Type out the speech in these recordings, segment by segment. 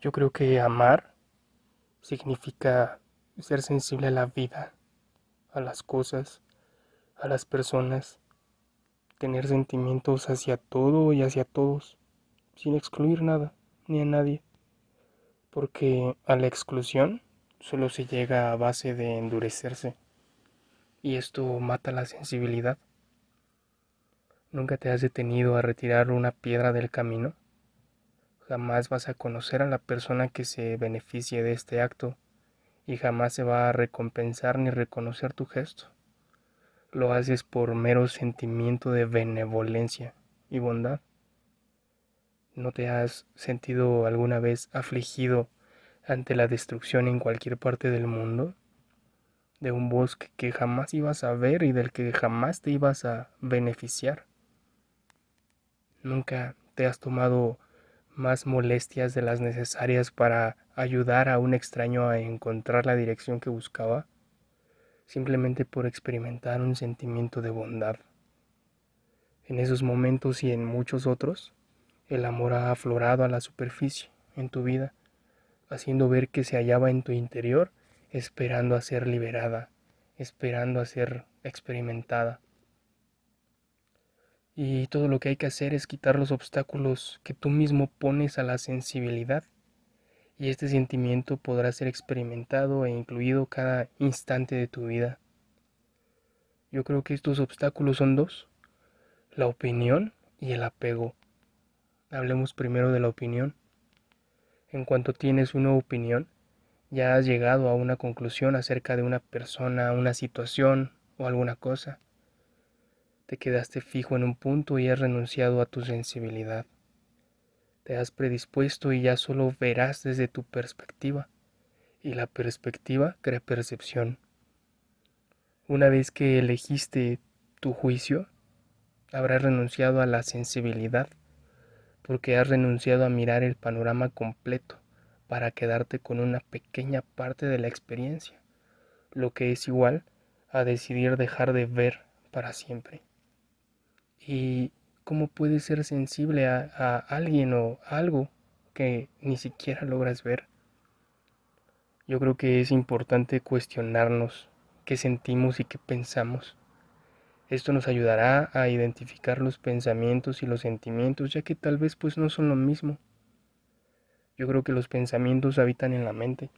Yo creo que amar significa ser sensible a la vida, a las cosas, a las personas, tener sentimientos hacia todo y hacia todos, sin excluir nada ni a nadie, porque a la exclusión solo se llega a base de endurecerse, y esto mata la sensibilidad. ¿Nunca te has detenido a retirar una piedra del camino? Jamás vas a conocer a la persona que se beneficie de este acto y jamás se va a recompensar ni reconocer tu gesto. Lo haces por mero sentimiento de benevolencia y bondad. ¿No te has sentido alguna vez afligido ante la destrucción en cualquier parte del mundo? De un bosque que jamás ibas a ver y del que jamás te ibas a beneficiar. Nunca te has tomado más molestias de las necesarias para ayudar a un extraño a encontrar la dirección que buscaba, simplemente por experimentar un sentimiento de bondad. En esos momentos y en muchos otros, el amor ha aflorado a la superficie en tu vida, haciendo ver que se hallaba en tu interior, esperando a ser liberada, esperando a ser experimentada. Y todo lo que hay que hacer es quitar los obstáculos que tú mismo pones a la sensibilidad. Y este sentimiento podrá ser experimentado e incluido cada instante de tu vida. Yo creo que estos obstáculos son dos, la opinión y el apego. Hablemos primero de la opinión. En cuanto tienes una opinión, ya has llegado a una conclusión acerca de una persona, una situación o alguna cosa. Te quedaste fijo en un punto y has renunciado a tu sensibilidad. Te has predispuesto y ya solo verás desde tu perspectiva. Y la perspectiva crea percepción. Una vez que elegiste tu juicio, habrás renunciado a la sensibilidad, porque has renunciado a mirar el panorama completo para quedarte con una pequeña parte de la experiencia, lo que es igual a decidir dejar de ver para siempre y cómo puedes ser sensible a, alguien o algo que ni siquiera logras ver. Yo creo que es importante cuestionarnos qué sentimos y qué pensamos. Esto nos ayudará a identificar los pensamientos y los sentimientos, ya que tal vez pues no son lo mismo. Yo creo que los pensamientos habitan en la mente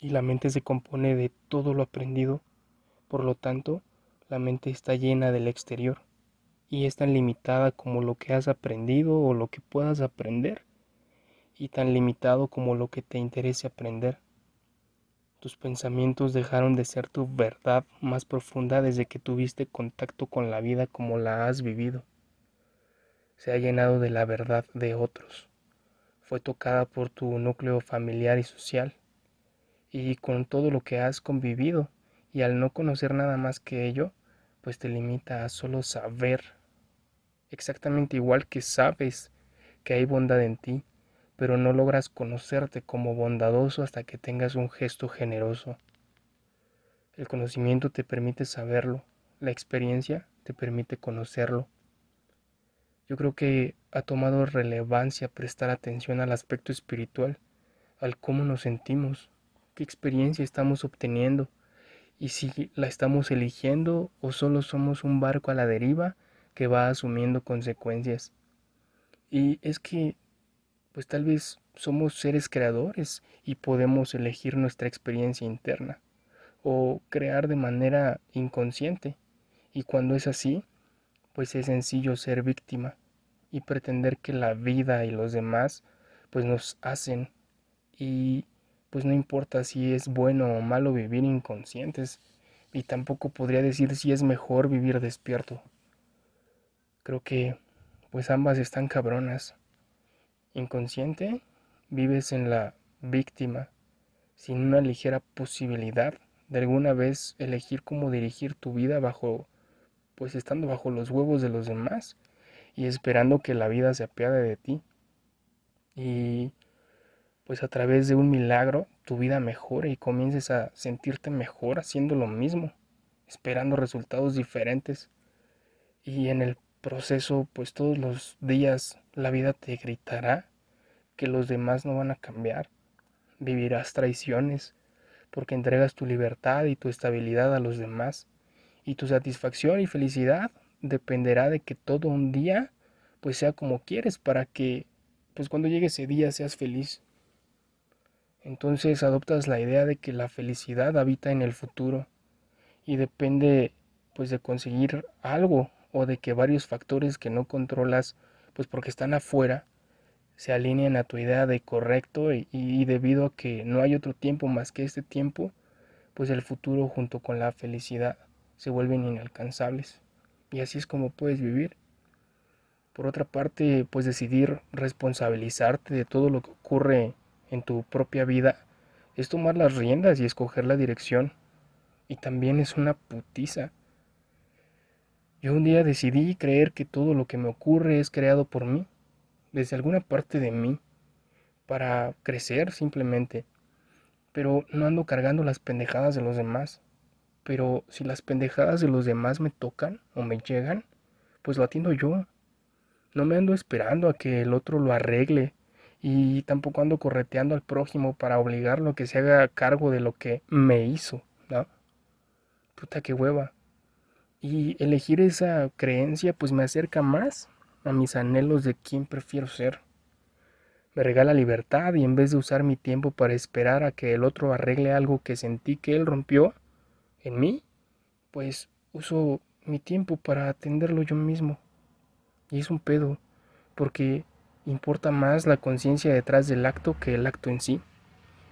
y la mente se compone de todo lo aprendido, por lo tanto, la mente está llena del exterior y es tan limitada como lo que has aprendido o lo que puedas aprender y tan limitado como lo que te interese aprender. Tus pensamientos dejaron de ser tu verdad más profunda desde que tuviste contacto con la vida como la has vivido. Se ha llenado de la verdad de otros. Fue tocada por tu núcleo familiar y social. Y con todo lo que has convivido, y al no conocer nada más que ello, pues te limita a solo saber, exactamente igual que sabes que hay bondad en ti, pero no logras conocerte como bondadoso hasta que tengas un gesto generoso. El conocimiento te permite saberlo, la experiencia te permite conocerlo. Yo creo que ha tomado relevancia prestar atención al aspecto espiritual, al cómo nos sentimos, qué experiencia estamos obteniendo, y si la estamos eligiendo o solo somos un barco a la deriva que va asumiendo consecuencias. Y es que, pues tal vez somos seres creadores y podemos elegir nuestra experiencia interna o crear de manera inconsciente. Y cuando es así, pues es sencillo ser víctima y pretender que la vida y los demás pues nos hacen y pues no importa si es bueno o malo vivir inconscientes, y tampoco podría decir si es mejor vivir despierto. Creo que pues ambas están cabronas. Inconsciente, vives en la víctima, sin una ligera posibilidad de alguna vez elegir cómo dirigir tu vida bajo, pues estando bajo los huevos de los demás y esperando que la vida se apiade de ti. Y pues a través de un milagro tu vida mejore y comiences a sentirte mejor haciendo lo mismo, esperando resultados diferentes. Y en el proceso, pues todos los días la vida te gritará que los demás no van a cambiar. Vivirás traiciones porque entregas tu libertad y tu estabilidad a los demás. Y tu satisfacción y felicidad dependerá de que todo un día pues sea como quieres para que pues cuando llegue ese día seas feliz. Entonces adoptas la idea de que la felicidad habita en el futuro y depende pues de conseguir algo o de que varios factores que no controlas pues porque están afuera se alineen a tu idea de correcto y, y, debido a que no hay otro tiempo más que este tiempo, pues el futuro junto con la felicidad se vuelven inalcanzables. Y así es como puedes vivir. Por otra parte, pues decidir responsabilizarte de todo lo que ocurre en tu propia vida es tomar las riendas y escoger la dirección. Y también es una putiza. Yo un día decidí creer que todo lo que me ocurre es creado por mí, desde alguna parte de mí, para crecer simplemente. Pero no ando cargando las pendejadas de los demás. Pero si las pendejadas de los demás me tocan o me llegan, pues lo atiendo yo. No me ando esperando a que el otro lo arregle y tampoco ando correteando al prójimo para obligarlo a que se haga cargo de lo que me hizo, ¿no? Puta que hueva. Y elegir esa creencia pues me acerca más a mis anhelos de quién prefiero ser. Me regala libertad y en vez de usar mi tiempo para esperar a que el otro arregle algo que sentí que él rompió en mí, pues uso mi tiempo para atenderlo yo mismo. Y es un pedo, porque importa más la conciencia detrás del acto que el acto en sí,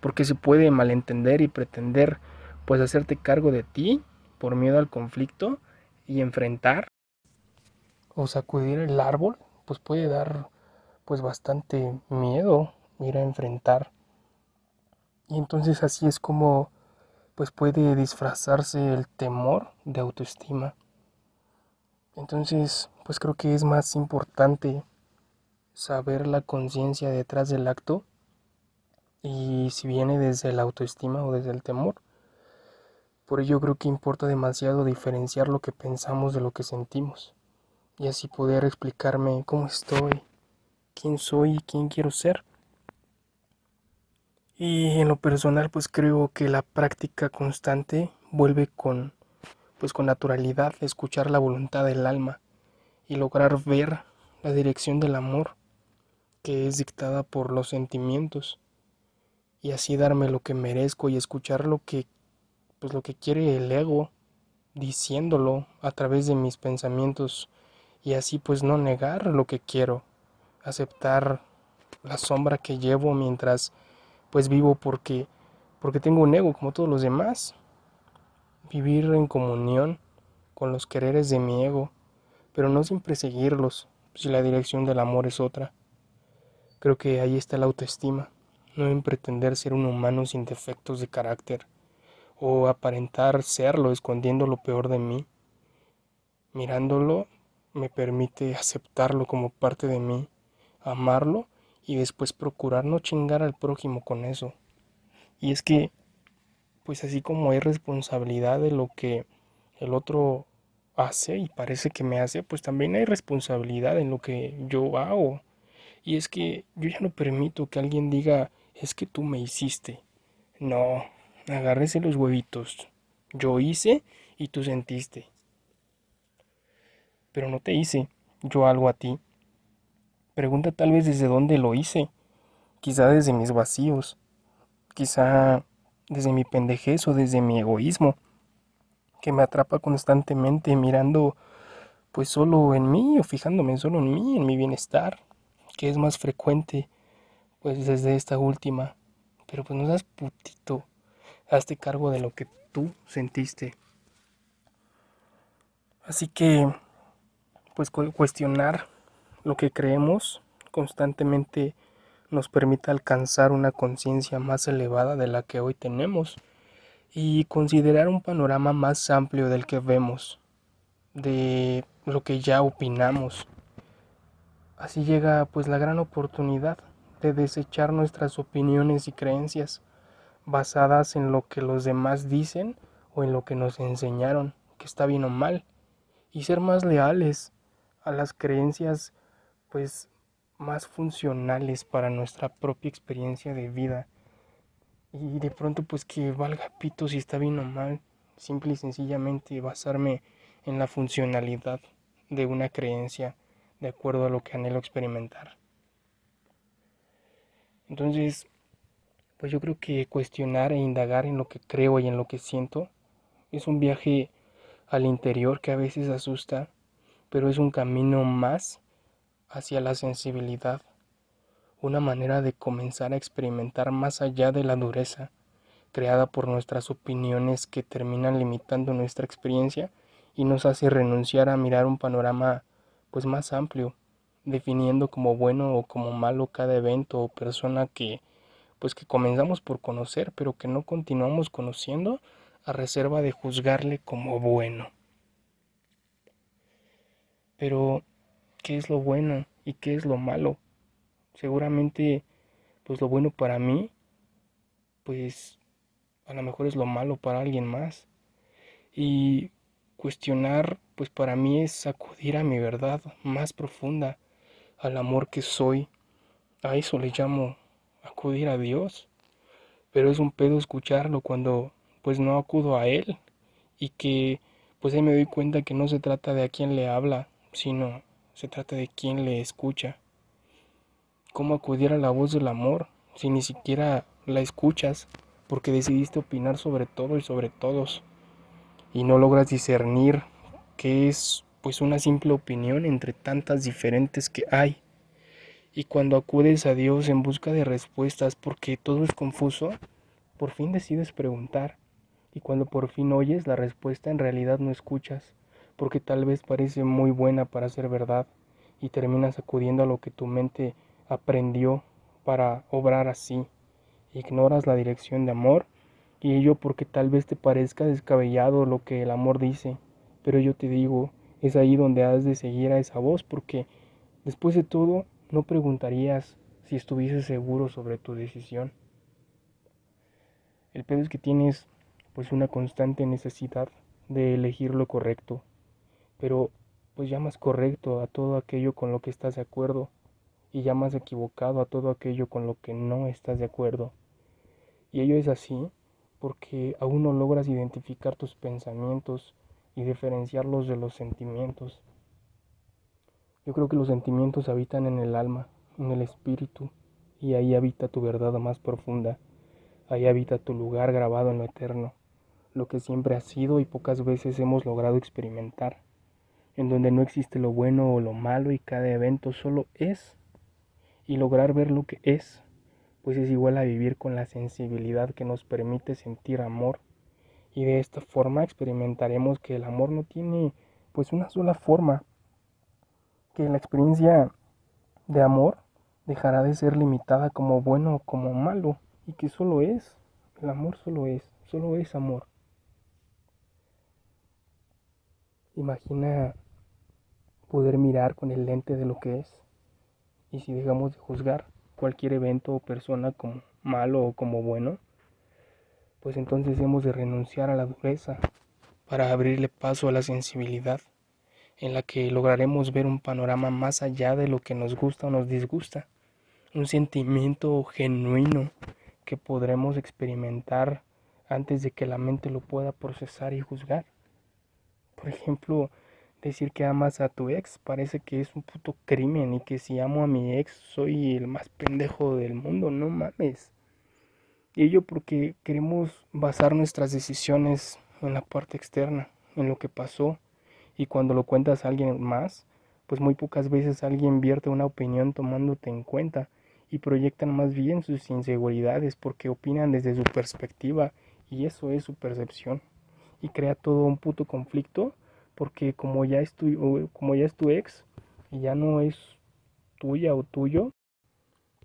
porque se puede malentender y pretender pues hacerte cargo de ti por miedo al conflicto y enfrentar o sacudir el árbol, pues puede dar pues bastante miedo ir a enfrentar. Y entonces así es como pues puede disfrazarse el temor de autoestima. Entonces, pues creo que es más importante saber la conciencia detrás del acto y si viene desde la autoestima o desde el temor. Por ello creo que importa demasiado diferenciar lo que pensamos de lo que sentimos y así poder explicarme cómo estoy, quién soy y quién quiero ser. Y en lo personal pues creo que la práctica constante vuelve con pues con naturalidad escuchar la voluntad del alma y lograr ver la dirección del amor que es dictada por los sentimientos y así darme lo que merezco y escuchar lo que pues lo que quiere el ego diciéndolo a través de mis pensamientos y así pues no negar lo que quiero, aceptar la sombra que llevo mientras pues vivo porque porque tengo un ego como todos los demás. Vivir en comunión con los quereres de mi ego, pero no sin perseguirlos si la dirección del amor es otra. Creo que ahí está la autoestima, no en pretender ser un humano sin defectos de carácter, o aparentar serlo escondiendo lo peor de mí. Mirándolo me permite aceptarlo como parte de mí, amarlo y después procurar no chingar al prójimo con eso. Y es que, pues así como hay responsabilidad de lo que el otro hace y parece que me hace, pues también hay responsabilidad en lo que yo hago. Y es que yo ya no permito que alguien diga, es que tú me hiciste. No, agárrese los huevitos. Yo hice y tú sentiste. Pero no te hice yo algo a ti. Pregunta tal vez desde dónde lo hice. Quizá desde mis vacíos. Quizá desde mi pendejez o desde mi egoísmo. Que me atrapa constantemente mirando pues solo en mí o fijándome solo en mí, en mi bienestar que es más frecuente, pues desde esta última. Pero pues no seas putito, hazte cargo de lo que tú sentiste. Así que, pues cuestionar lo que creemos constantemente nos permite alcanzar una conciencia más elevada de la que hoy tenemos y considerar un panorama más amplio del que vemos, de lo que ya opinamos Así llega pues la gran oportunidad de desechar nuestras opiniones y creencias basadas en lo que los demás dicen o en lo que nos enseñaron, que está bien o mal, y ser más leales a las creencias pues más funcionales para nuestra propia experiencia de vida. Y de pronto pues que valga pito si está bien o mal, simple y sencillamente basarme en la funcionalidad de una creencia de acuerdo a lo que anhelo experimentar. Entonces, pues yo creo que cuestionar e indagar en lo que creo y en lo que siento es un viaje al interior que a veces asusta, pero es un camino más hacia la sensibilidad, una manera de comenzar a experimentar más allá de la dureza creada por nuestras opiniones que terminan limitando nuestra experiencia y nos hace renunciar a mirar un panorama pues más amplio, definiendo como bueno o como malo cada evento o persona que pues que comenzamos por conocer, pero que no continuamos conociendo a reserva de juzgarle como bueno. Pero qué es lo bueno y qué es lo malo. Seguramente, pues lo bueno para mí, pues a lo mejor es lo malo para alguien más. Y cuestionar, pues para mí es acudir a mi verdad más profunda, al amor que soy. A eso le llamo acudir a Dios. Pero es un pedo escucharlo cuando pues no acudo a Él y que pues ahí me doy cuenta que no se trata de a quién le habla, sino se trata de quién le escucha. ¿Cómo acudir a la voz del amor si ni siquiera la escuchas porque decidiste opinar sobre todo y sobre todos y no logras discernir que es pues una simple opinión entre tantas diferentes que hay? Y cuando acudes a Dios en busca de respuestas porque todo es confuso, por fin decides preguntar. Y cuando por fin oyes la respuesta en realidad no escuchas porque tal vez parece muy buena para ser verdad y terminas acudiendo a lo que tu mente aprendió para obrar así. Ignoras la dirección de amor y ello porque tal vez te parezca descabellado lo que el amor dice, pero yo te digo, es ahí donde has de seguir a esa voz porque después de todo no preguntarías si estuvieses seguro sobre tu decisión. El pedo es que tienes pues una constante necesidad de elegir lo correcto pero pues llamas correcto a todo aquello con lo que estás de acuerdo y llamas equivocado a todo aquello con lo que no estás de acuerdo. Y ello es así porque aún no logras identificar tus pensamientos y diferenciarlos de los sentimientos. Yo creo que los sentimientos habitan en el alma, en el espíritu, y ahí habita tu verdad más profunda, ahí habita tu lugar grabado en lo eterno, lo que siempre ha sido y pocas veces hemos logrado experimentar en donde no existe lo bueno o lo malo y cada evento solo es. Y lograr ver lo que es, pues es igual a vivir con la sensibilidad que nos permite sentir amor. Y de esta forma experimentaremos que el amor no tiene pues una sola forma, que la experiencia de amor dejará de ser limitada como bueno o como malo, y que solo es, el amor solo es, solo es amor. Imagina poder mirar con el lente de lo que es. Y si dejamos de juzgar cualquier evento o persona como malo o como bueno, pues entonces hemos de renunciar a la dureza para abrirle paso a la sensibilidad, en la que lograremos ver un panorama más allá de lo que nos gusta o nos disgusta, un sentimiento genuino que podremos experimentar antes de que la mente lo pueda procesar y juzgar. Por ejemplo, decir que amas a tu ex parece que es un puto crimen y que si amo a mi ex soy el más pendejo del mundo, no mames. Y ello porque queremos basar nuestras decisiones en la parte externa, en lo que pasó, y cuando lo cuentas a alguien más, pues muy pocas veces alguien vierte una opinión tomándote en cuenta y proyectan más bien sus inseguridades porque opinan desde su perspectiva y eso es su percepción y crea todo un puto conflicto porque como ya es tu, como ya es tu ex y ya no es tuya o tuyo,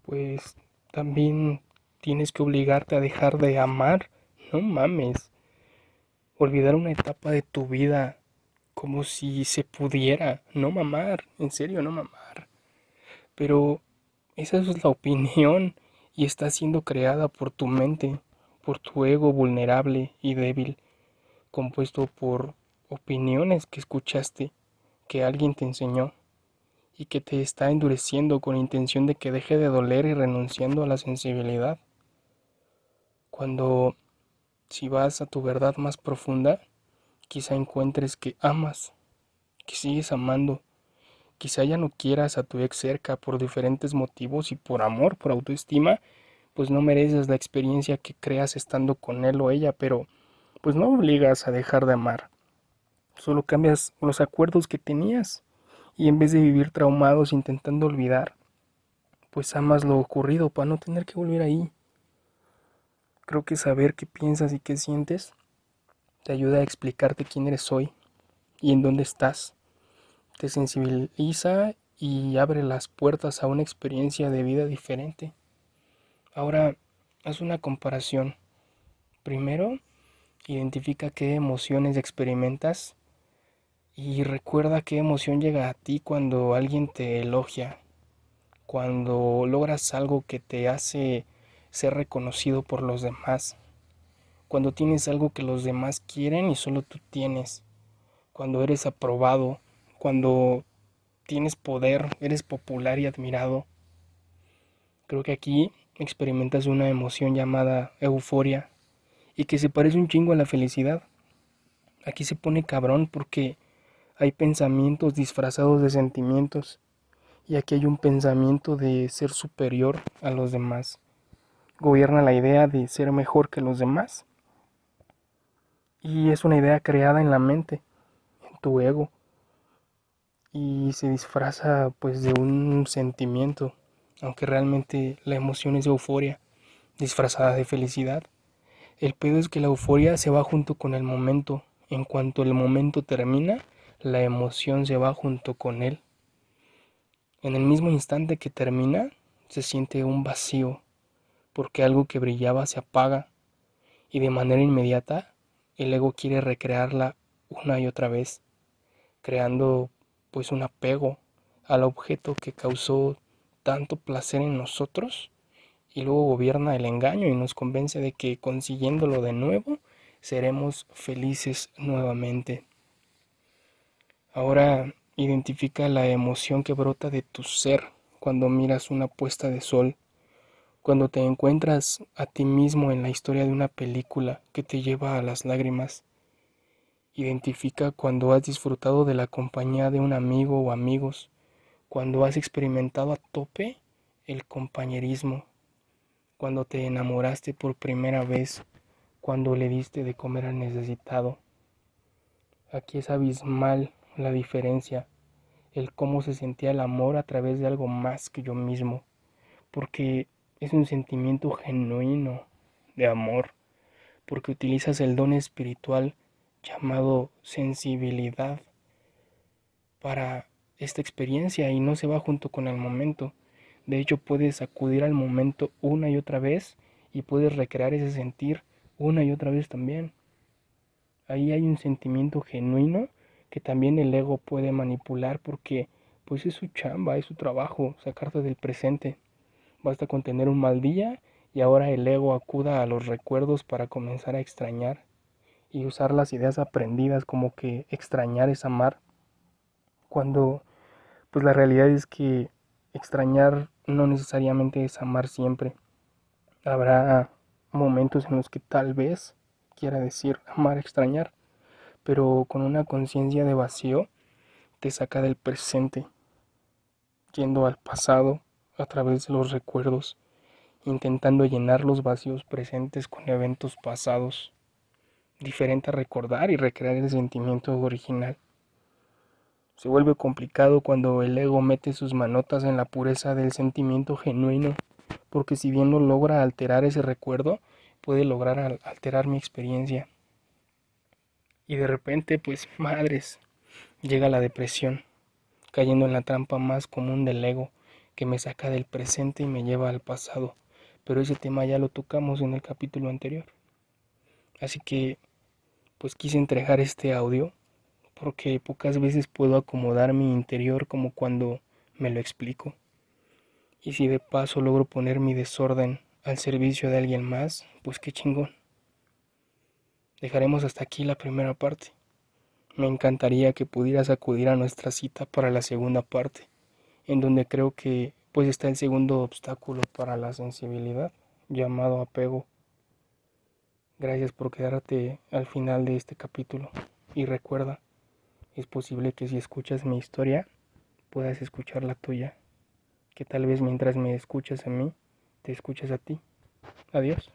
pues también tienes que obligarte a dejar de amar. No mames. Olvidar una etapa de tu vida como si se pudiera. No mamar. En serio, no mamar. Pero esa es la opinión y está siendo creada por tu mente, por tu ego vulnerable y débil, compuesto por opiniones que escuchaste, que alguien te enseñó y que te está endureciendo con intención de que deje de doler y renunciando a la sensibilidad. Cuando si vas a tu verdad más profunda, quizá encuentres que amas, que sigues amando, quizá ya no quieras a tu ex cerca por diferentes motivos y por amor, por autoestima, pues no mereces la experiencia que creas estando con él o ella, pero pues no obligas a dejar de amar. Solo cambias los acuerdos que tenías y en vez de vivir traumados intentando olvidar, pues amas lo ocurrido para no tener que volver ahí. Creo que saber qué piensas y qué sientes te ayuda a explicarte quién eres hoy y en dónde estás te sensibiliza y abre las puertas a una experiencia de vida diferente. Ahora, haz una comparación. Primero, identifica qué emociones experimentas y recuerda qué emoción llega a ti cuando alguien te elogia, cuando logras algo que te hace ser reconocido por los demás, cuando tienes algo que los demás quieren y solo tú tienes, cuando eres aprobado, cuando tienes poder, eres popular y admirado. Creo que aquí experimentas una emoción llamada euforia y que se parece un chingo a la felicidad. Aquí se pone cabrón porque hay pensamientos disfrazados de sentimientos y aquí hay un pensamiento de ser superior a los demás. Gobierna la idea de ser mejor que los demás. Y es una idea creada en la mente, en tu ego y se disfraza pues de un sentimiento, aunque realmente la emoción es euforia, disfrazada de felicidad. El pedo es que la euforia se va junto con el momento. En cuanto el momento termina, la emoción se va junto con él. En el mismo instante que termina, se siente un vacío, porque algo que brillaba se apaga y de manera inmediata el ego quiere recrearla una y otra vez, creando pues un apego al objeto que causó tanto placer en nosotros y luego gobierna el engaño y nos convence de que consiguiéndolo de nuevo seremos felices nuevamente. Ahora identifica la emoción que brota de tu ser cuando miras una puesta de sol, cuando te encuentras a ti mismo en la historia de una película que te lleva a las lágrimas Identifica cuando has disfrutado de la compañía de un amigo o amigos, cuando has experimentado a tope el compañerismo, cuando te enamoraste por primera vez, cuando le diste de comer al necesitado. Aquí es abismal la diferencia, el cómo se sentía el amor a través de algo más que yo mismo, porque es un sentimiento genuino de amor, porque utilizas el don espiritual llamado sensibilidad para esta experiencia y no se va junto con el momento. De hecho, puedes acudir al momento una y otra vez y puedes recrear ese sentir una y otra vez también. Ahí hay un sentimiento genuino que también el ego puede manipular porque pues es su chamba, es su trabajo, sacarte del presente. Basta con tener un mal día y ahora el ego acuda a los recuerdos para comenzar a extrañar y usar las ideas aprendidas como que extrañar es amar, cuando pues la realidad es que extrañar no necesariamente es amar siempre. Habrá momentos en los que tal vez quiera decir amar, extrañar, pero con una conciencia de vacío te saca del presente, yendo al pasado a través de los recuerdos, intentando llenar los vacíos presentes con eventos pasados diferente a recordar y recrear el sentimiento original. Se vuelve complicado cuando el ego mete sus manotas en la pureza del sentimiento genuino, porque si bien no logra alterar ese recuerdo, puede lograr alterar mi experiencia. Y de repente, pues madres, llega la depresión, cayendo en la trampa más común del ego, que me saca del presente y me lleva al pasado. Pero ese tema ya lo tocamos en el capítulo anterior. Así que pues quise entregar este audio porque pocas veces puedo acomodar mi interior como cuando me lo explico. Y si de paso logro poner mi desorden al servicio de alguien más, pues qué chingón. Dejaremos hasta aquí la primera parte. Me encantaría que pudieras acudir a nuestra cita para la segunda parte, en donde creo que pues está el segundo obstáculo para la sensibilidad, llamado apego. Gracias por quedarte al final de este capítulo y recuerda, es posible que si escuchas mi historia, puedas escuchar la tuya, que tal vez mientras me escuchas a mí, te escuchas a ti. Adiós.